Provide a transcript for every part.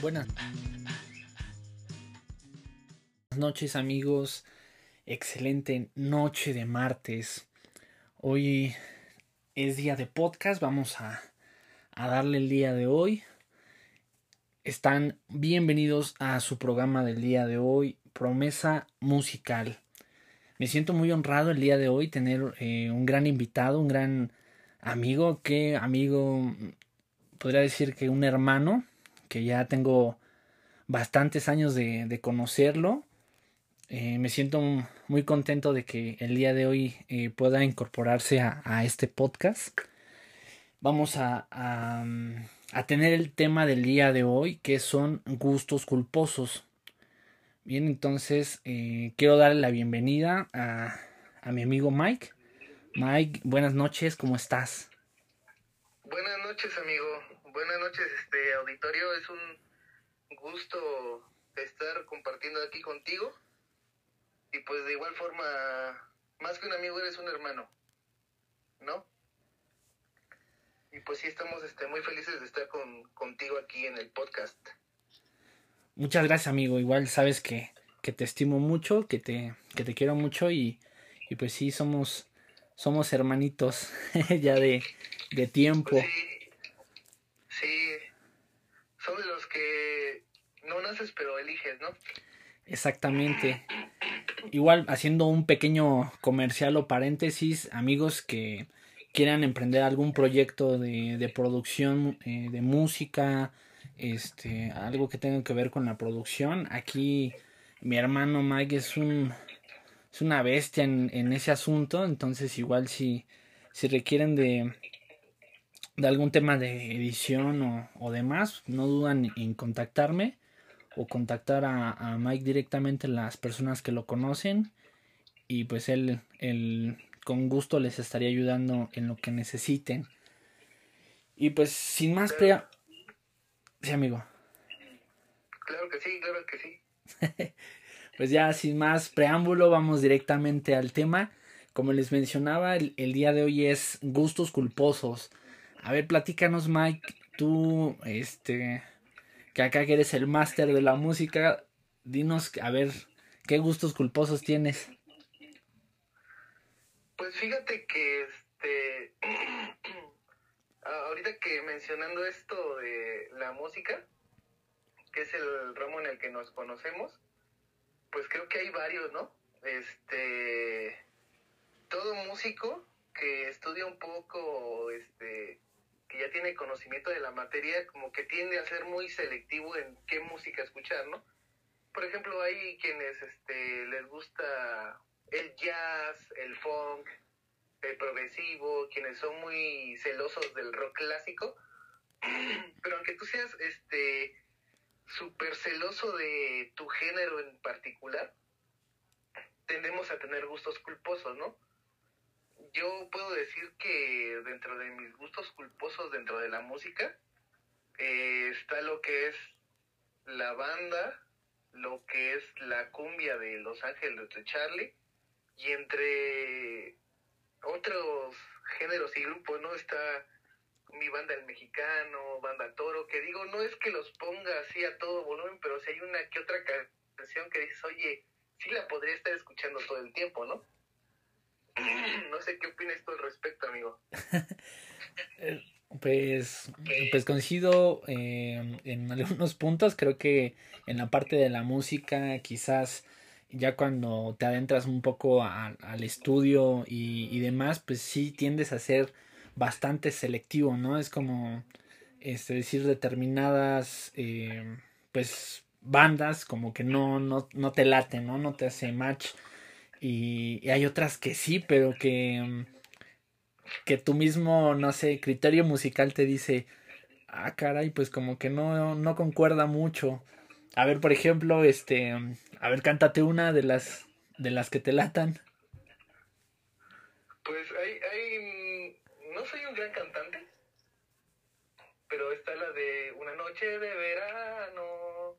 Buenas noches amigos, excelente noche de martes. Hoy es día de podcast, vamos a, a darle el día de hoy. Están bienvenidos a su programa del día de hoy, Promesa Musical. Me siento muy honrado el día de hoy tener eh, un gran invitado, un gran amigo, que amigo, podría decir que un hermano, que ya tengo bastantes años de, conocerlo. Eh, me siento muy contento de que el día de hoy eh, pueda incorporarse a, este podcast. Vamos a, a, tener el tema del día de hoy que son gustos culposos. Bien, entonces eh, quiero darle la bienvenida a, a mi amigo Mike. Mike, buenas noches, ¿cómo estás? Buenas noches, amigo. Buenas noches, este auditorio. Es un gusto estar compartiendo aquí contigo. Y pues de igual forma, más que un amigo, eres un hermano. ¿No? Y pues sí, estamos este, muy felices de estar con, contigo aquí en el podcast. Muchas gracias, amigo. Igual sabes que, que te estimo mucho, que te, que te quiero mucho y, y pues sí, somos somos hermanitos ya de, de tiempo. Pues sí, de los que no naces pero eliges, ¿no? Exactamente. Igual haciendo un pequeño comercial o paréntesis, amigos que quieran emprender algún proyecto de, de producción eh, de música, este, algo que tenga que ver con la producción, aquí mi hermano Mike es un es una bestia en, en ese asunto, entonces igual si, si requieren de, de algún tema de edición o, o demás, no dudan en contactarme o contactar a, a, Mike directamente las personas que lo conocen y pues él, él con gusto les estaría ayudando en lo que necesiten. Y pues sin más pre... Sí, amigo. Claro que sí, claro que sí. pues ya sin más preámbulo, vamos directamente al tema. Como les mencionaba, el, día de hoy es gustos culposos. A ver, platícanos, Mike, tú, este, que acá que eres el máster de la música, dinos, a ver, ¿qué gustos culposos tienes? Pues fíjate que, este, ahorita que mencionando esto de la música, que es el ramo en el que nos conocemos, pues creo que hay varios, ¿no? Este, todo músico que estudia un poco, este, que ya tiene conocimiento de la materia, como que tiende a ser muy selectivo en qué música escuchar, ¿no? Por ejemplo, hay quienes, este, les gusta el jazz, el funk, el progresivo, quienes son muy celosos del rock clásico, pero aunque tú seas, este, súper celoso de tu género en particular, tendemos a tener gustos culposos, ¿no? Yo puedo decir que dentro de mis gustos culposos dentro de la música eh, está lo que es la banda, lo que es la cumbia de Los Ángeles de Charlie y entre otros géneros y grupos, ¿no? Está mi banda El Mexicano, banda Toro, que digo, no es que los ponga así a todo volumen, pero si hay una que otra canción que dices, oye, sí la podría estar escuchando todo el tiempo, ¿no? no sé qué opinas tú al respecto, amigo. pues, pues coincido eh, en algunos puntos, creo que en la parte de la música quizás ya cuando te adentras un poco al estudio y, y demás, pues sí tiendes a ser bastante selectivo, ¿no? Es como este, decir determinadas eh, pues bandas como que no, no, no te late, ¿no? No te hace match. Y, hay otras que sí, pero que, que tu mismo, no sé, criterio musical te dice, ah, caray, pues como que no, no concuerda mucho. A ver, por ejemplo, este, a ver, cántate una de las, de las que te latan. Pues hay, hay no soy un gran cantante, pero está la de Una noche de verano,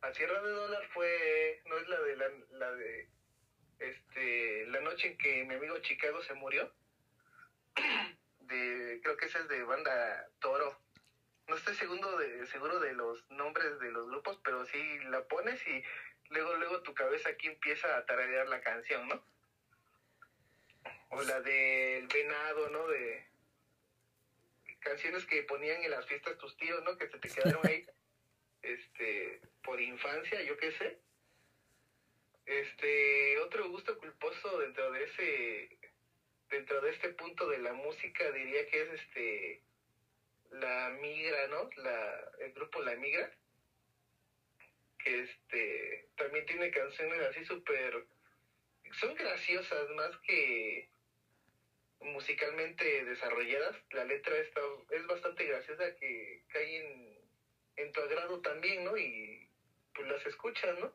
a Sierra de Dólar fue, no es la de la, de este la noche en que mi amigo Chicago se murió. De, creo que esa es de banda Toro. no estoy seguro de, seguro de los nombres de los grupos, pero sí la pones y luego, luego tu cabeza aquí empieza a tararear la canción, ¿no? O la del venado, ¿no? De canciones que ponían en las fiestas tus tíos, ¿no? Que se te quedaron ahí, este, por infancia, yo qué sé. Este, otro gusto culposo dentro de ese, dentro de este punto de la música diría que es este, la migra, ¿no? La, el grupo La Migra, que este, también tiene canciones así súper, son graciosas más que musicalmente desarrolladas. La letra está, es bastante graciosa que cae en, en tu agrado también, ¿no? Y pues las escuchas, ¿no?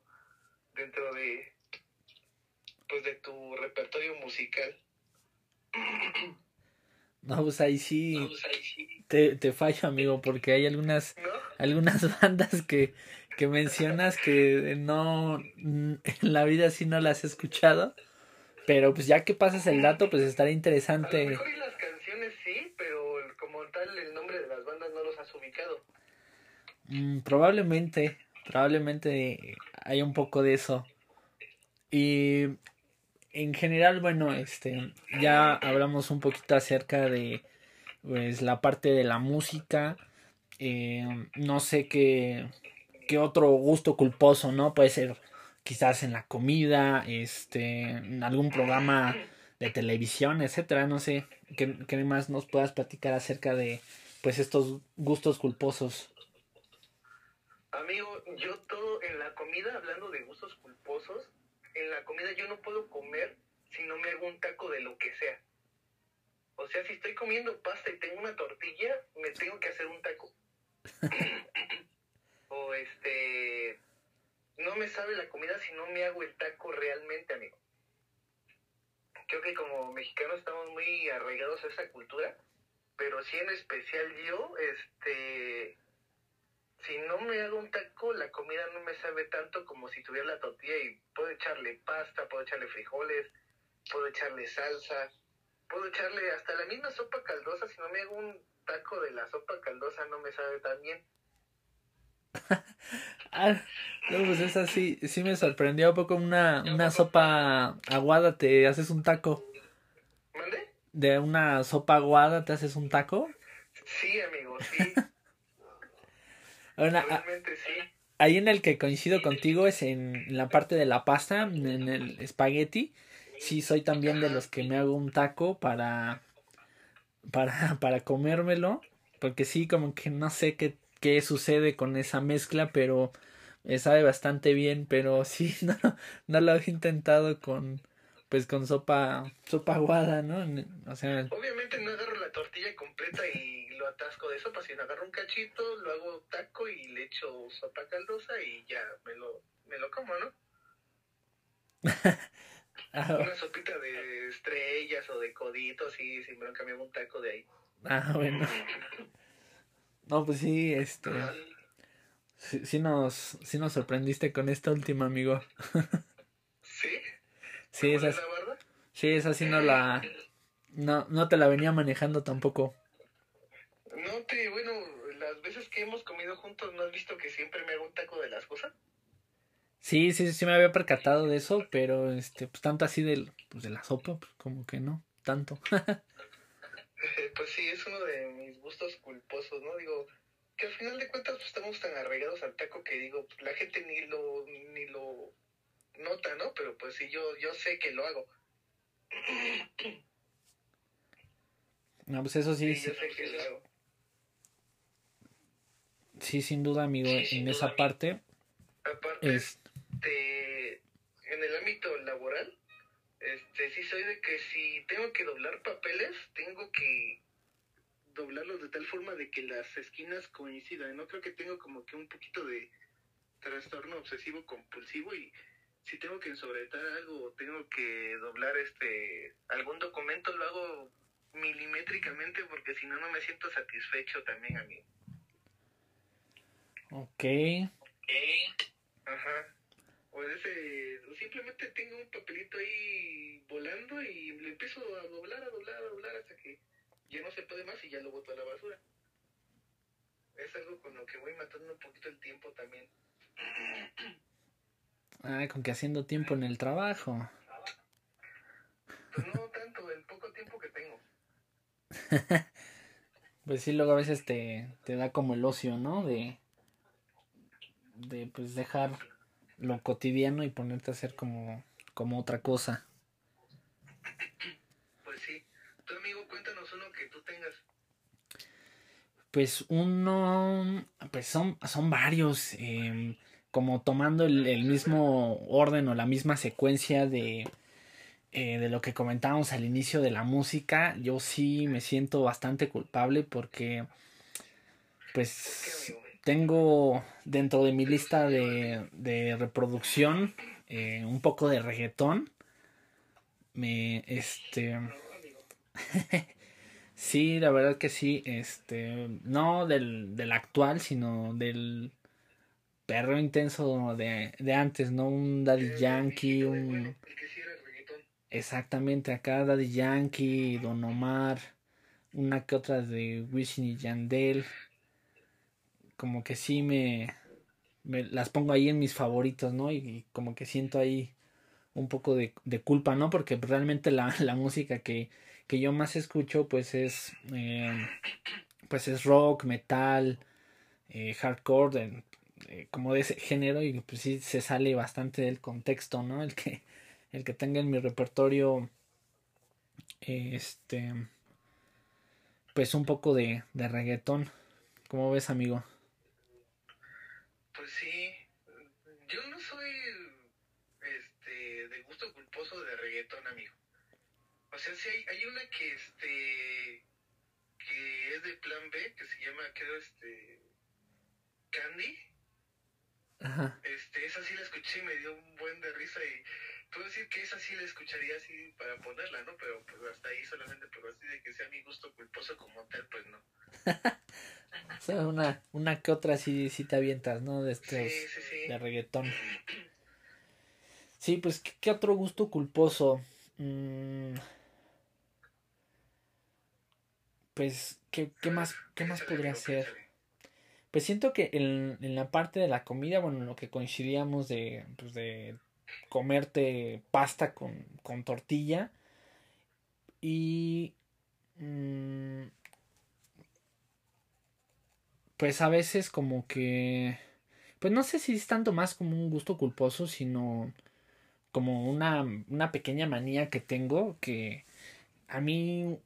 Dentro de, pues de tu repertorio musical. No, pues ahí sí, te, te fallo, amigo, porque hay algunas, algunas bandas que, que mencionas que no, en la vida sí no las he escuchado, pero pues ya que pasas el dato, pues estaría interesante. A lo mejor y las canciones sí, pero como tal el nombre de las bandas no los has ubicado. Mm, probablemente, probablemente hay un poco de eso. Y en general, bueno, este, ya hablamos un poquito acerca de pues la parte de la música. Eh, no sé qué, qué otro gusto culposo, ¿no? Puede ser quizás en la comida, este, en algún programa de televisión, etcétera, no sé, ¿qué, qué más nos puedas platicar acerca de pues estos gustos culposos. Amigo, yo todo en la comida, hablando de gustos culposos, en la comida yo no puedo comer si no me hago un taco de lo que sea. O sea, si estoy comiendo pasta y tengo una tortilla, me tengo que hacer un taco. o este, no me sabe la comida si no me hago el taco realmente, amigo. Creo que como mexicanos estamos muy arraigados a esa cultura, pero sí en especial yo, este, si no me hago un taco, la comida no me sabe tanto como si tuviera la tortilla y puedo echarle pasta, puedo echarle frijoles, puedo echarle salsa, puedo echarle hasta la misma sopa caldosa, si no me hago un taco de la sopa caldosa no me sabe tan bien. ah, no, pues esa sí, sí me sorprendió un poco una, una sopa aguada, te haces un taco. ¿Mande? De una sopa aguada te haces un taco. Sí, amigo, sí. Realmente sí. Ahí en el que coincido contigo es en la parte de la pasta, en el espagueti. Sí, soy también de los que me hago un taco para, para, para comérmelo. Porque sí, como que no sé qué, qué sucede con esa mezcla, pero sabe bastante bien. Pero sí, no, no lo he intentado con, pues con sopa, sopa aguada, ¿no? O sea. Obviamente no agarro la tortilla completa y atasco de sopa, sino agarro un cachito, lo hago taco y le echo sopa caldosa y ya me lo, me lo como, ¿no? Ah, Una sopita de estrellas o de coditos y si me lo cambiamos un taco de ahí. Ah, bueno. No, pues sí, este. Sí, nos, sí nos sorprendiste con esta última, amigo. ¿Sí? Sí, esa, sí, esa sí no la... No, no te la venía manejando tampoco. Bueno, las veces que hemos comido juntos, ¿no has visto que siempre me hago un taco de las cosas? Sí, sí, sí me había percatado de eso, pero este, pues tanto así del, pues de la sopa, pues como que no, tanto. pues sí, es uno de mis gustos culposos, ¿no? Digo, que al final de cuentas pues, estamos tan arraigados al taco que digo, pues, la gente ni lo, ni lo nota, ¿no? Pero pues sí, yo, yo sé que lo hago. No, pues eso sí. Sí, Sí, sin duda, amigo, en esa parte. Aparte, este, en el ámbito laboral, este, sí soy de que si tengo que doblar papeles, tengo que doblarlos de tal forma de que las esquinas coincidan. No creo que tengo como que un poquito de trastorno obsesivo compulsivo y si tengo que ensobretar algo o tengo que doblar este algún documento lo hago milimétricamente porque si no no me siento satisfecho también a mí. Ok. Ajá. O, ese, simplemente tengo un papelito ahí volando y le empiezo a doblar, a doblar, a doblar hasta que ya no se puede más y ya lo boto a la basura. es algo con lo que voy matando un poquito el tiempo también. Ah, con que haciendo tiempo en el trabajo. Pues no tanto, el poco tiempo que tengo. pues sí, luego a veces te, te da como el ocio, ¿no? De, de pues dejar lo cotidiano y ponerte a hacer como, como otra cosa. Pues sí. Tu amigo, cuéntanos uno que tú tengas. Pues uno, pues son, son varios, em, como tomando el, el, mismo orden o la misma secuencia de, eh, de lo que comentábamos al inicio de la música, yo sí me siento bastante culpable porque pues tengo dentro de mi lista de, de reproducción eh, un poco de reggaetón. Me, este... sí, la verdad que sí, este... No del, del actual, sino del perro intenso de, de antes, ¿no? Un Daddy Yankee, un... Exactamente, acá Daddy Yankee, Don Omar, una que otra de Wisin y Yandel como que sí me, las pongo ahí en mis favoritos, ¿no? Y, como que siento ahí un poco de, de culpa, ¿no? Porque realmente la, la música que, que, yo más escucho pues es eh, pues es rock, metal, eh, hardcore, eh, como de ese género y pues sí se sale bastante del contexto, ¿no? El que, el que tenga en mi repertorio este pues un poco de, de reggaetón. ¿Cómo ves, amigo? Sí, yo no soy este de gusto culposo de reggaetón, amigo. O sea, sí hay, hay una que este que es de Plan B, que se llama creo este Candy. Ajá. Este, esa sí la escuché y me dio un buen de risa y puedo decir que esa sí la escucharía así para ponerla, ¿no? Pero pues hasta ahí solamente, pero así de que sea mi gusto culposo como tal, pues no. o sea, una, una que otra sí, sí te avientas, ¿no? De estos, Sí, sí, sí. de reggaetón. Sí, pues, ¿qué, qué otro gusto culposo? Mm, pues, ¿qué, qué más, qué más podría ser? Pues siento que en, en la parte de la comida, bueno, en lo que coincidíamos de, pues de comerte pasta con, con tortilla y mm, pues a veces como que pues no sé si es tanto más como un gusto culposo sino como una, una pequeña manía que tengo que a mí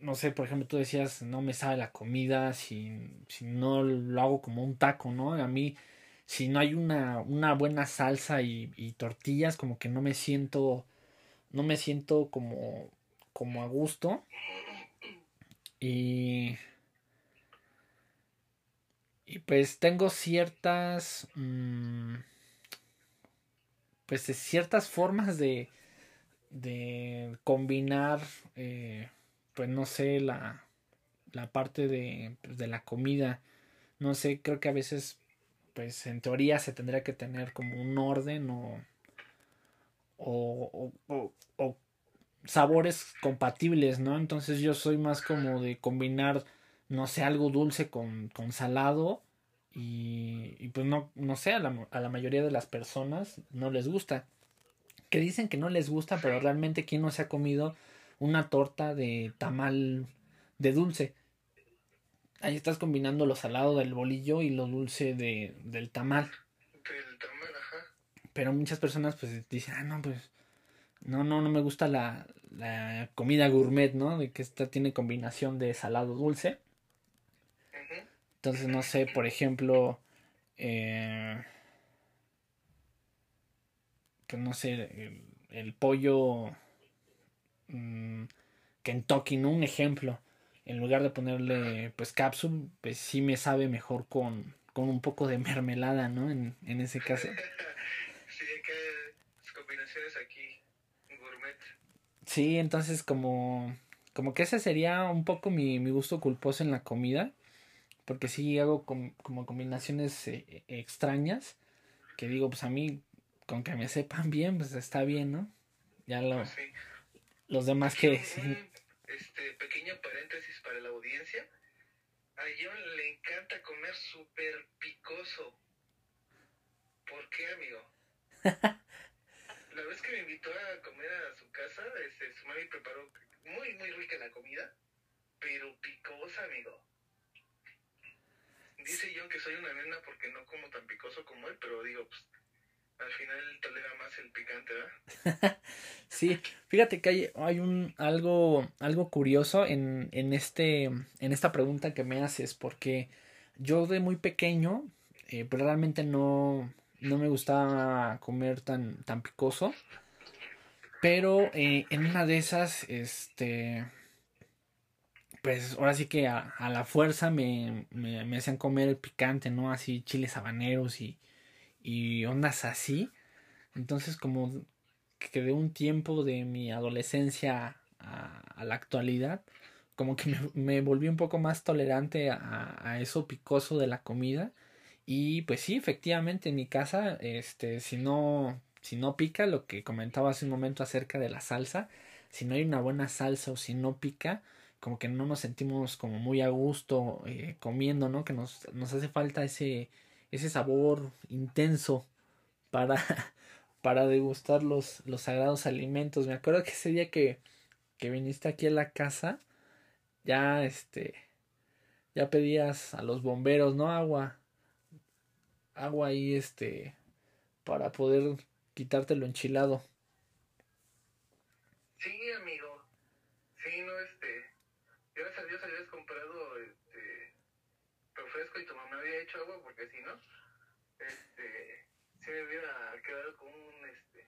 no sé, por ejemplo, tú decías, no me sabe la comida si, si no lo hago como un taco, ¿no? A mí, si no hay una, una buena salsa y, y tortillas, como que no me siento, no me siento como, como a gusto. Y, y pues tengo ciertas, mm, pues ciertas formas de, de combinar, eh, pues no sé, la, la parte de, pues, de la comida. No sé, creo que a veces, pues en teoría se tendría que tener como un orden o, o, o- o sabores compatibles, ¿no? Entonces yo soy más como de combinar, no sé, algo dulce con, con salado y, y pues no, no sé, a la, a la mayoría de las personas no les gusta. Que dicen que no les gusta, pero realmente quién no se ha comido una torta de tamal de dulce. Ahí estás combinando lo salado del bolillo y lo dulce de, del tamal. Del tamal, ajá. Pero muchas personas pues dicen, ah, no, pues no, no, no me gusta la, la comida gourmet, ¿no? De que esta tiene combinación de salado dulce. Entonces, no sé, por ejemplo, eh, pues no sé, el, el pollo mm, Kentucky, ¿no? Un ejemplo. En lugar de ponerle, pues, cápsula, pues sí me sabe mejor con, con un poco de mermelada, ¿no? En, en ese caso. sí, las combinaciones aquí, gourmet. Sí, entonces como, como que ese sería un poco mi, mi gusto culposo en la comida, porque sí hago com- como combinaciones eh, eh, extrañas, que digo, pues a mí, con que me sepan bien, pues está bien, ¿no? Ya lo- Pues sí. los demás que... Este, pequeño paréntesis para la audiencia. Hay John le encanta comer súper picoso. ¿Por qué, amigo? la vez que me invitó a comer a su casa, este, su mami preparó muy, muy rica la comida, pero picosa, amigo. Dice John que soy una nena porque no como tan picoso como él, pero digo, pues, al final tolera más el picante, ¿verdad? sí, fíjate que hay, hay un algo, algo curioso en, en, este, en esta pregunta que me haces, porque yo de muy pequeño, eh, pues realmente no, no me gustaba comer tan, tan picoso. Pero eh, en una de esas, este, pues ahora sí que a, la fuerza me, me, hacían comer el picante, ¿no? Así chiles habaneros y, y ondas así. Entonces como que de un tiempo de mi adolescencia a, la actualidad, como que me, volví un poco más tolerante a, a, eso picoso de la comida. Y pues sí, efectivamente en mi casa, este, si no, si no pica, lo que comentaba hace un momento acerca de la salsa, si no hay una buena salsa o si no pica, como que no nos sentimos como muy a gusto eh, comiendo, ¿no? Que nos, nos hace falta ese, ese sabor intenso para, para degustar los, los sagrados alimentos. Me acuerdo que ese día que, que viniste aquí a la casa, ya este, ya pedías a los bomberos, ¿no? Agua, agua ahí, este, para poder quitarte lo enchilado. Sí, amigo. Sí, no, este, gracias a Dios habías comprado, este, refresco y tu mamá había hecho porque si no, este, me hubiera quedado con un, este,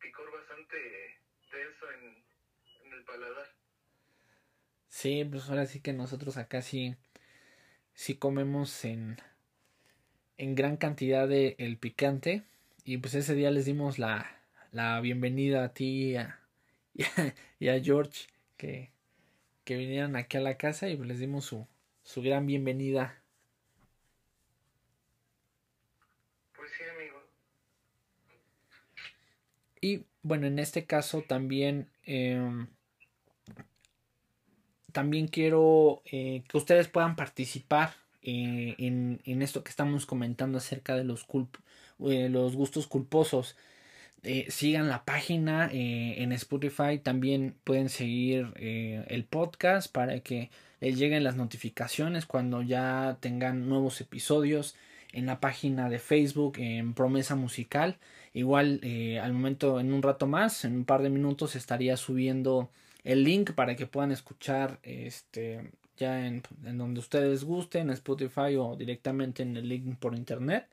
picor bastante denso en, en el paladar. Sí, pues ahora sí que nosotros acá sí, sí comemos en, en gran cantidad de el picante y pues ese día les dimos la, la bienvenida a ti y a, y a, George que, que vinieran aquí a la casa y pues les dimos su, su gran bienvenida. Pues sí, amigo. Y bueno, en este caso también eh, también quiero eh, que ustedes puedan participar eh, en, en, esto que estamos comentando acerca de los, eh, los gustos culposos. Sigan la página en Spotify. También pueden seguir el podcast para que les lleguen las notificaciones cuando ya tengan nuevos episodios. En la página de Facebook en Promesa Musical. Igual al momento, en un rato más, en un par de minutos, estaría subiendo el link para que puedan escuchar este ya en, donde ustedes gusten, en Spotify o directamente en el link por internet.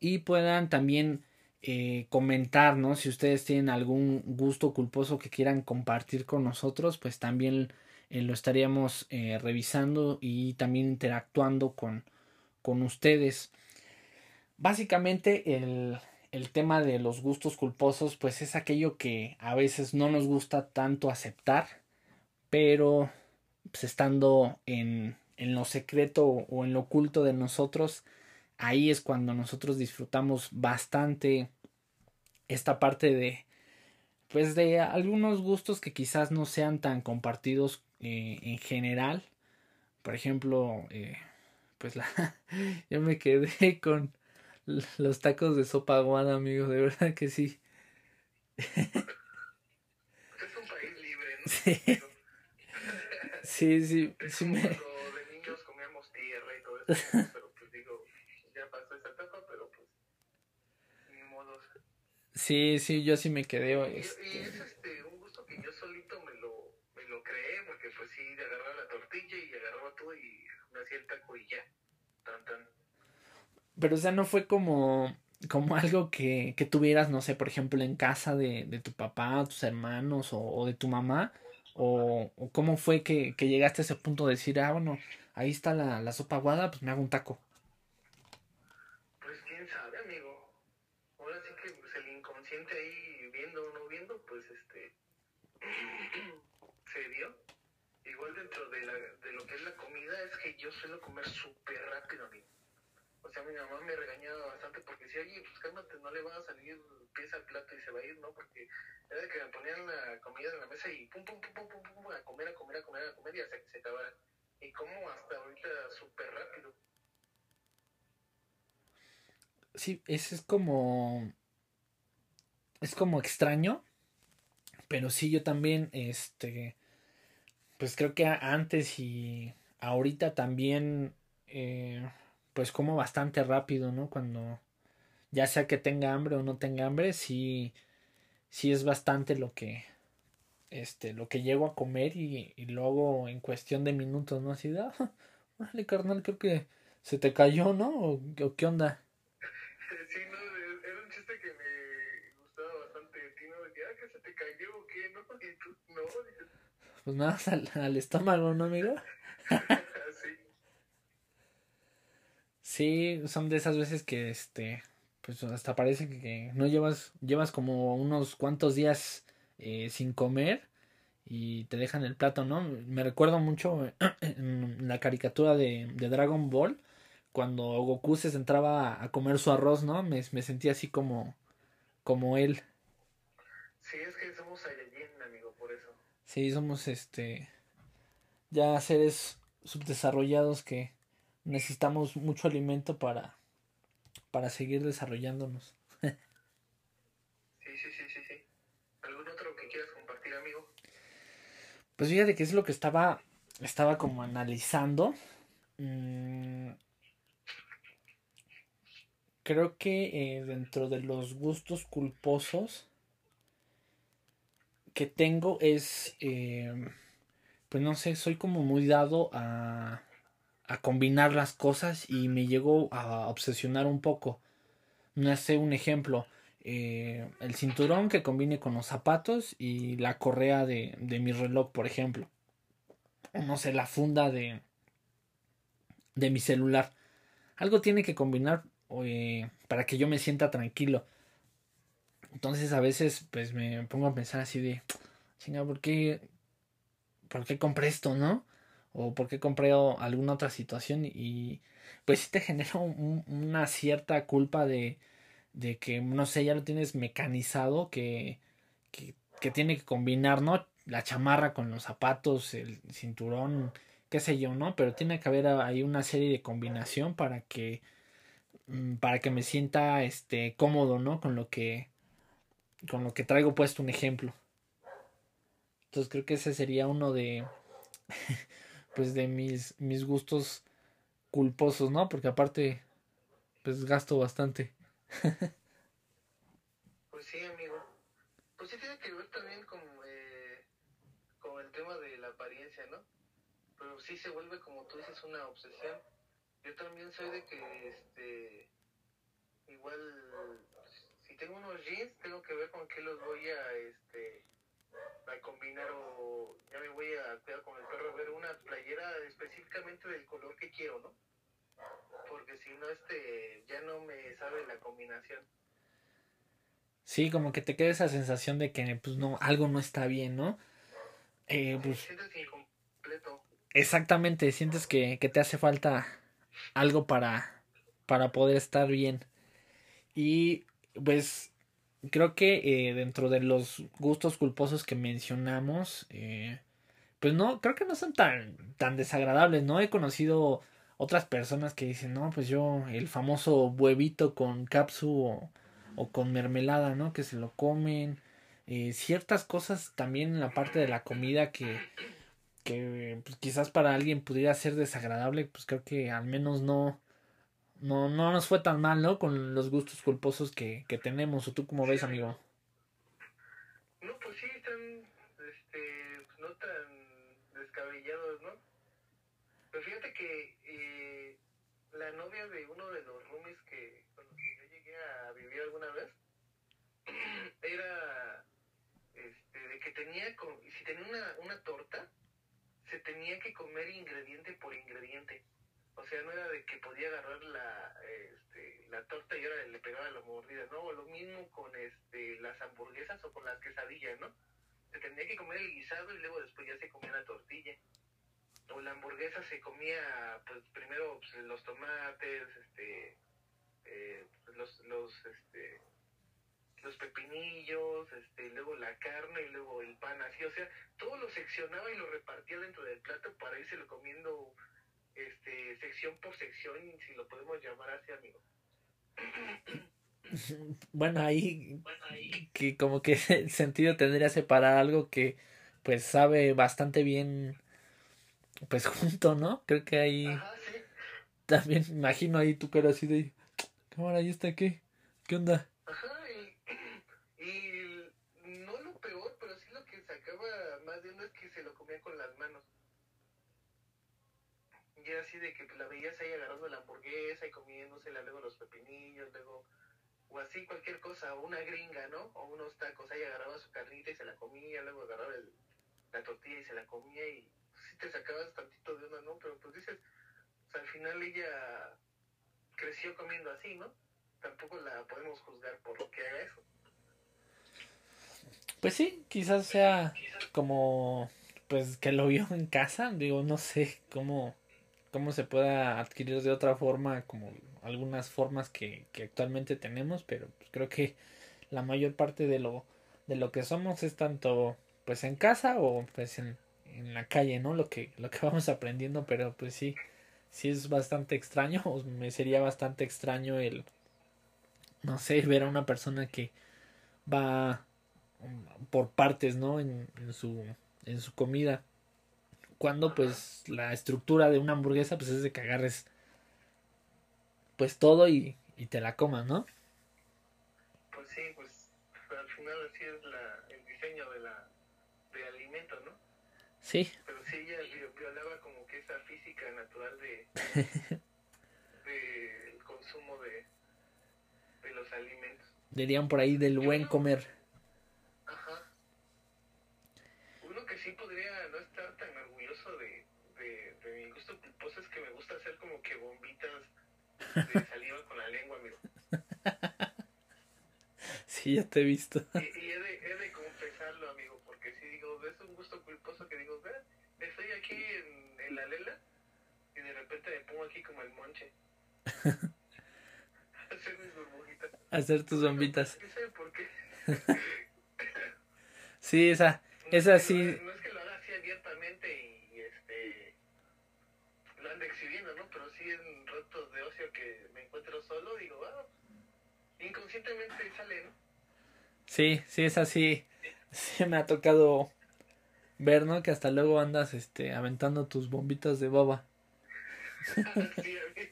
Y puedan también eh, comentar, ¿no? Si ustedes tienen algún gusto culposo que quieran compartir con nosotros, pues también eh, lo estaríamos eh, revisando y también interactuando con, con ustedes. Básicamente el, el tema de los gustos culposos, pues es aquello que a veces no nos gusta tanto aceptar, pero pues, estando en, en lo secreto o en lo oculto de nosotros, ahí es cuando nosotros disfrutamos bastante esta parte de pues de algunos gustos que quizás no sean tan compartidos eh, en general. Por ejemplo eh, pues la yo me quedé con los tacos de sopa aguada amigos de verdad que sí es un país libre ¿no? sí. Sí, sí, sí me... de niños comíamos tierra y todo eso, pero pues digo, ya pasó esa etapa, pero pues ni modo. Sí, sí, yo sí me quedé. Y, este... y es este, un gusto que yo solito me lo, me lo creé, porque pues sí, agarraba la tortilla y agarraba todo y me hacía el taco y ya, tan tan. Pero o sea, no fue como como algo que, que tuvieras, no sé, por ejemplo, en casa de, de tu papá, tus hermanos o, o de tu mamá, o, o cómo fue que, que, llegaste a ese punto de decir, ah, bueno, ahí está la, la sopa aguada, pues me hago un taco? Pues quién sabe, amigo. Ahora sí que pues, el inconsciente ahí, viendo o no viendo, pues este, se dio.Igual dentro de, la, de lo que es la comida, es que yo suelo comer súper rápido, amigo. Mi mamá me regañaba bastante porque decía, oye, pues cálmate, no le va a salir pieza al plato y se va a ir, ¿no? Porque era que me ponían la comida en la mesa y pum, pum, pum, pum, pum, pum, a comer, a comer, a comer, a comer y hasta que se acabara. y cómo hasta ahorita súper rápido. Sí, ese es como. Es como extraño. Pero sí, yo también, este. Pues creo que antes y ahorita también. Eh, pues como bastante rápido, ¿no? Cuando. Ya sea que tenga hambre o no tenga hambre, sí. Sí es bastante lo que. Este, lo que llego a comer y, y luego en cuestión de minutos, ¿no? Así de, ah, órale, carnal, creo que se te cayó, ¿no? ¿O, o qué onda? Sí, no, era un chiste que me gustaba bastante. ¿no? De que, ah, que se te cayó o qué, ¿no? Y tú, no. Pues nada, al, al estómago, ¿no, amigo? sí. Son de esas veces que, este, pues hasta parece que no llevas, llevas como unos cuantos días eh, sin comer y te dejan el plato, ¿no? Me recuerdo mucho en la caricatura de, de Dragon Ball, cuando Goku se entraba a comer su arroz, ¿no? Me, me sentía así como, como él. Sí, es que somos Saiyajin, amigo, por eso. Sí, somos este ya seres subdesarrollados que necesitamos mucho alimento para para seguir desarrollándonos. sí, sí, sí, sí, sí. ¿Algún otro que quieras compartir, amigo? Pues fíjate que es lo que estaba estaba como analizando. Mm, creo que eh, dentro de los gustos culposos que tengo es, eh, pues no sé, soy como muy dado a, a combinar las cosas y me llego a obsesionar un poco. No sé, un ejemplo, eh, el cinturón que combine con los zapatos y la correa de, de mi reloj, por ejemplo. O no sé, la funda de, de mi celular. Algo tiene que combinar eh, para que yo me sienta tranquilo. Entonces a veces pues me pongo a pensar así de, chinga, ¿por qué, ¿por qué compré esto, no? O ¿por qué compré alguna otra situación? Y pues sí te genera un, una cierta culpa de, de que, no sé, ya lo tienes mecanizado, que, que, que tiene que combinar, ¿no? La chamarra con los zapatos, el cinturón, qué sé yo, ¿no? Pero tiene que haber ahí una serie de combinación para que mm, para que me sienta este cómodo, ¿no? Con lo que con lo que traigo puesto un ejemplo. Entonces creo que ese sería uno de pues de mis mis gustos culposos, ¿no? Porque aparte pues gasto bastante. pues sí, amigo. Pues sí tiene que ver también con, eh, con el tema de la apariencia, ¿no? Pero sí se vuelve, como tú dices, una obsesión. Yo también soy de que, este, igual tengo unos jeans, tengo que ver con qué los voy a, este, a combinar o ya me voy a quedar con el perro a ver una playera específicamente del color que quiero, ¿no? Porque si no, este, ya no me sabe la combinación. Sí, como que te queda esa sensación de que, pues no, algo no está bien, ¿no? Eh, pues, sientes incompleto. Exactamente, sientes que, que te hace falta algo para, para poder estar bien. Y pues creo que eh, dentro de los gustos culposos que mencionamos, eh, pues no, creo que no son tan, tan desagradables, ¿no? He conocido otras personas que dicen, no, pues yo, el famoso huevito con capsu o, con mermelada, ¿no? Que se lo comen. Eh, ciertas cosas también en la parte de la comida que, que pues, quizás para alguien pudiera ser desagradable, pues creo que al menos no, no, no nos fue tan mal, ¿no? Con los gustos culposos que, que tenemos. ¿O tú cómo ves, amigo? No, pues sí, están este, no tan descabellados, ¿no? Pero fíjate que eh, la novia de uno de los roomies que con los que yo llegué a vivir alguna vez era este, de que tenía, si tenía una, una torta, se tenía que comer ingrediente por ingrediente. O sea, no era de que podía agarrar la, este, la torta y ahora le pegaba la mordida, ¿no? O lo mismo con este, las hamburguesas o con las quesadillas, ¿no? Se tenía que comer el guisado y luego después ya se comía la tortilla. O la hamburguesa se comía, pues primero pues, los tomates, este, eh, los, los, este, los pepinillos este, luego la carne y luego el pan así, o sea, todo lo seccionaba y lo repartía dentro del plato para irse lo comiendo este, sección por sección, si lo podemos llamar así, amigo. Bueno, ahí, que como que el sentido tendría separar algo que pues sabe bastante bien pues junto, ¿no? Creo que ahí también imagino ahí tu cara así de cámara, ¿y está qué? ¿Qué onda? Ajá, y, y no lo peor, pero sí lo que sacaba más de uno es que se lo comía con las manos. Y era así de que la veías ahí agarrando la hamburguesa y comiéndosela, luego los pepinillos, luego o así cualquier cosa, o una gringa, ¿no? O unos tacos, ahí agarraba su carnita y se la comía, luego agarraba el, la tortilla y se la comía y sí te sacabas tantito de una, ¿no? Pero pues dices, al final ella creció comiendo así, ¿no? Tampoco la podemos juzgar por lo que haga eso. Pues sí, quizás sea como pues que lo vio en casa, digo, no sé cómo cómo se pueda adquirir de otra forma como algunas formas que, actualmente tenemos, pero pues creo que la mayor parte de lo, de lo que somos es tanto pues en casa o pues en, en la calle, ¿no? Lo que, lo que vamos aprendiendo, pero pues sí, sí es bastante extraño, o me sería bastante extraño el, no sé, ver a una persona que va por partes, ¿no? En, en su, en su comida. Cuando pues la estructura de una hamburguesa pues es de que agarres pues todo y, y te la comas, ¿no? Pues sí, pues al final así es la, el diseño de la de alimento, ¿no? Sí. Pero sí ella violaba como que esa física natural de del consumo de, de los alimentos. Dirían por ahí del buen comer. Ajá. Uno que sí podría no estar tan orgulloso de, de, de mi gusto culposo es que me gusta hacer como que bombitas de saliva con la lengua, amigo. Sí, ya te he visto. Y, y he, de, he, de, confesarlo, amigo, porque si digo, es un gusto culposo que digo, ve, estoy aquí en, en, la lela y de repente me pongo aquí como el monche. hacer mis burbujitas. Hacer tus bombitas. No, sé por qué. sí, esa, esa sí. No, no, es que lo haga así abiertamente y, y este lo ande exhibiendo, ¿no? Pero sí en ratos de ocio que me encuentro solo, digo, ah, inconscientemente sale, ¿no? Sí, sí, es así. Sí me ha tocado ver, ¿no? Que hasta luego andas este aventando tus bombitas de baba. sí, a mí.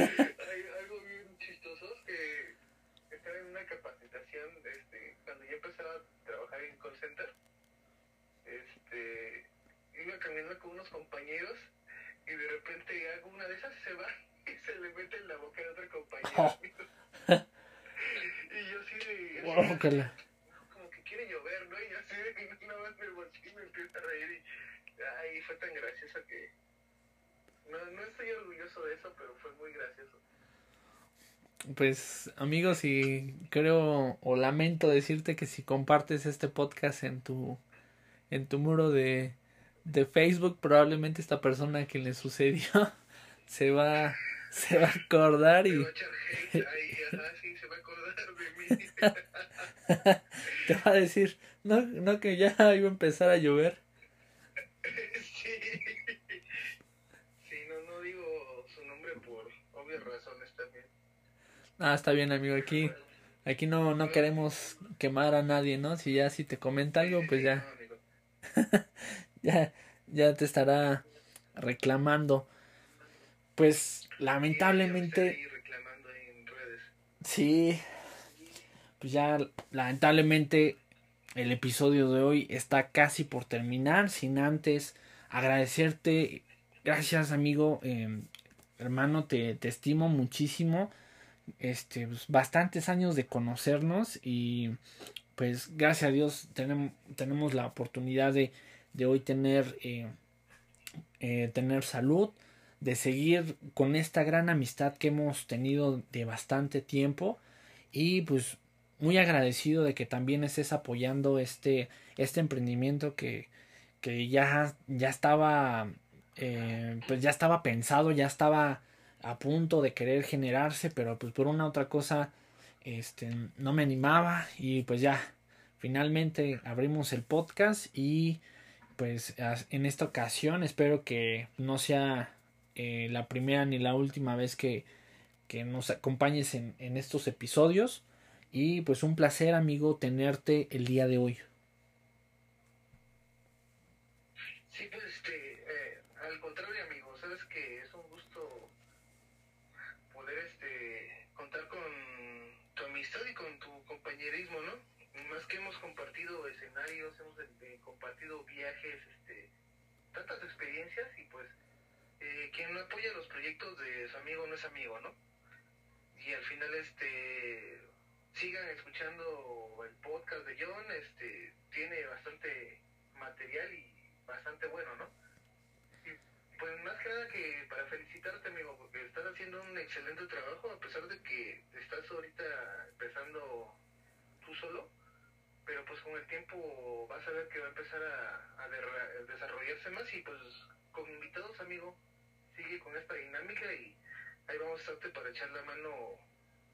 Hay algo bien chistoso que estaba en una capacitación este, cuando yo empezaba a trabajar en call center. Este, iba caminando con unos compañeros y de repente hago una de esas se va y se le mete en la boca de otro compañero. Oh. y yo así de... Wow, como que quiere llover, ¿no? Y yo así de nada más me volteé y me empiezo a reír y... Fue tan gracioso que... No, no estoy orgulloso de eso, pero fue muy gracioso. Pues amigos, y creo o lamento decirte que si compartes este podcast en tu en tu muro de, de Facebook, probablemente esta persona que le sucedió se va se va a acordar y te va a decir, no, no que ya iba a empezar a llover. Sí. Sí, no, no digo su nombre por obvias razones también. Ah, está bien, amigo, aquí aquí no no queremos quemar a nadie, ¿no? Si ya si te comenta algo, pues ya. Ya ya te estará reclamando. Pues lamentablemente Sí, pues ya lamentablemente el episodio de hoy está casi por terminar. Sin antes agradecerte. Gracias amigo. Eh, hermano te, te, estimo muchísimo este pues, bastantes años de conocernos y pues gracias a Dios tenemos, tenemos la oportunidad de, de hoy tener eh, eh, tener salud de seguir con esta gran amistad que hemos tenido de bastante tiempo y pues muy agradecido de que también estés apoyando este, este emprendimiento que, que ya, ya estaba eh, pues ya estaba pensado, ya estaba a punto de querer generarse, pero pues por una otra cosa este no me animaba y pues ya finalmente abrimos el podcast y pues en esta ocasión espero que no sea eh, la primera ni la última vez que, que nos acompañes en, en estos episodios y pues un placer amigo tenerte el día de hoy. Sí, pues este, eh, al contrario amigo, sabes que es un gusto poder este contar con tu amistad y con tu compañerismo, ¿no? Más que hemos compartido escenarios, hemos este, compartido viajes, este, tantas experiencias y pues eh, quien no apoya los proyectos de su amigo no es amigo, ¿no? Y al final este sigan escuchando el podcast de John, este tiene bastante material y bastante bueno, ¿no? Pues más que nada que para felicitarte, amigo, porque estás haciendo un excelente trabajo, a pesar de que estás ahorita empezando tú solo, pero pues con el tiempo vas a ver que va a empezar a, desarrollarse más y pues con invitados, amigo, sigue con esta dinámica y ahí vamos a estarte para echar la mano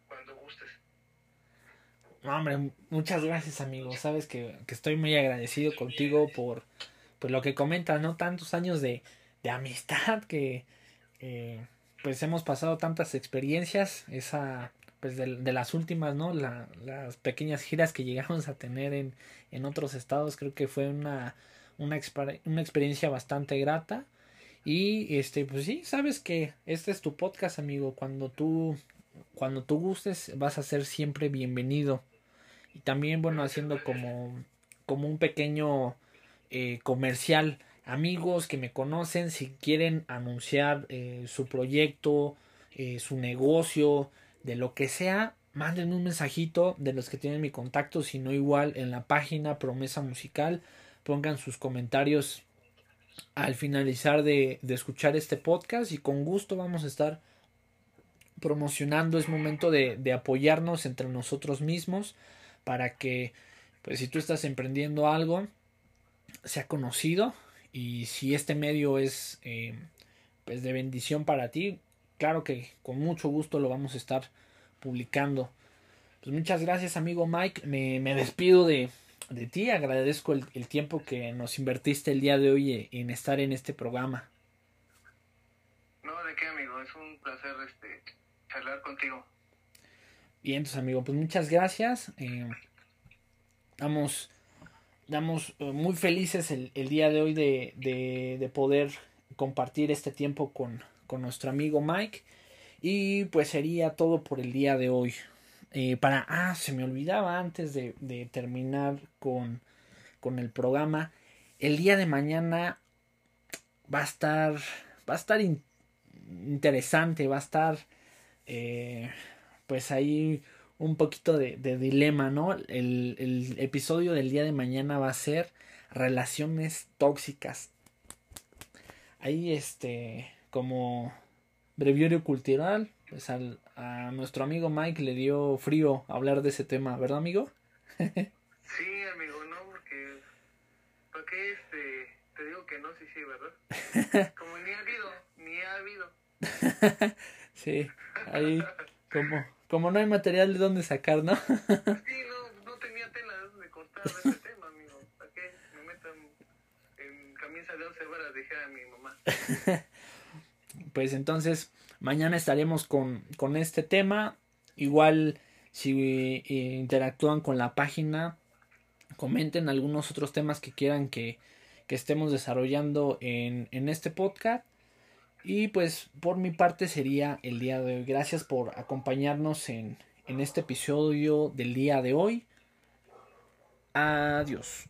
cuando gustes. hombre, muchas gracias amigo. Sabes que, que estoy muy agradecido contigo por, pues lo que comentas, ¿no? Tantos años de, de amistad que eh, pues hemos pasado tantas experiencias, esa pues de, de las últimas, ¿no? La, las pequeñas giras que llegamos a tener en, en otros estados, creo que fue una, una, una experiencia bastante grata. Y este, pues sí, sabes que este es tu podcast, amigo. Cuando tú, cuando tú gustes, vas a ser siempre bienvenido. Y también, bueno, haciendo como, como un pequeño eh, comercial. Amigos que me conocen, si quieren anunciar eh, su proyecto, eh, su negocio, de lo que sea, manden un mensajito de los que tienen mi contacto, si no igual en la página Promesa Musical, pongan sus comentarios al finalizar de, de escuchar este podcast y con gusto vamos a estar promocionando, es momento de, de apoyarnos entre nosotros mismos para que, pues si tú estás emprendiendo algo, sea conocido y si este medio es eh, pues de bendición para ti, claro que con mucho gusto lo vamos a estar publicando. Pues muchas gracias amigo Mike, me, me despido de, de, ti, agradezco el, el, tiempo que nos invertiste el día de hoy en estar en este programa. No, de qué amigo, es un placer este, charlar contigo. Bien, entonces amigo, pues muchas gracias. Eh, vamos Estamos eh, muy felices el, el día de hoy de, de, de, poder compartir este tiempo con, con, nuestro amigo Mike. Y pues sería todo por el día de hoy. Eh, para. Ah, se me olvidaba antes de, terminar con, con, el programa. El día de mañana va a estar. Va a estar in, interesante. Va a estar. Eh, pues ahí un poquito de, dilema, ¿no? El, episodio del día de mañana va a ser relaciones tóxicas. Ahí, este, como breviario cultural, pues al, a nuestro amigo Mike le dio frío hablar de ese tema, ¿verdad, amigo? sí, amigo, no, porque, ¿para qué este, te digo que no? Sí, sí, ¿verdad? Como ni ha habido, ni ha habido. sí, ahí, como como no hay material de dónde sacar, ¿no? sí, no, no tenía tela de cortar ese tema, amigo. ¿Para qué me metan en camisa de once varas? Dije a mi mamá. Pues entonces, mañana estaremos con, con este tema. Igual, si eh, interactúan con la página, comenten algunos otros temas que quieran que, que estemos desarrollando en, en este podcast. Y pues por mi parte sería el día de hoy. Gracias por acompañarnos en, en este episodio del día de hoy. Adiós.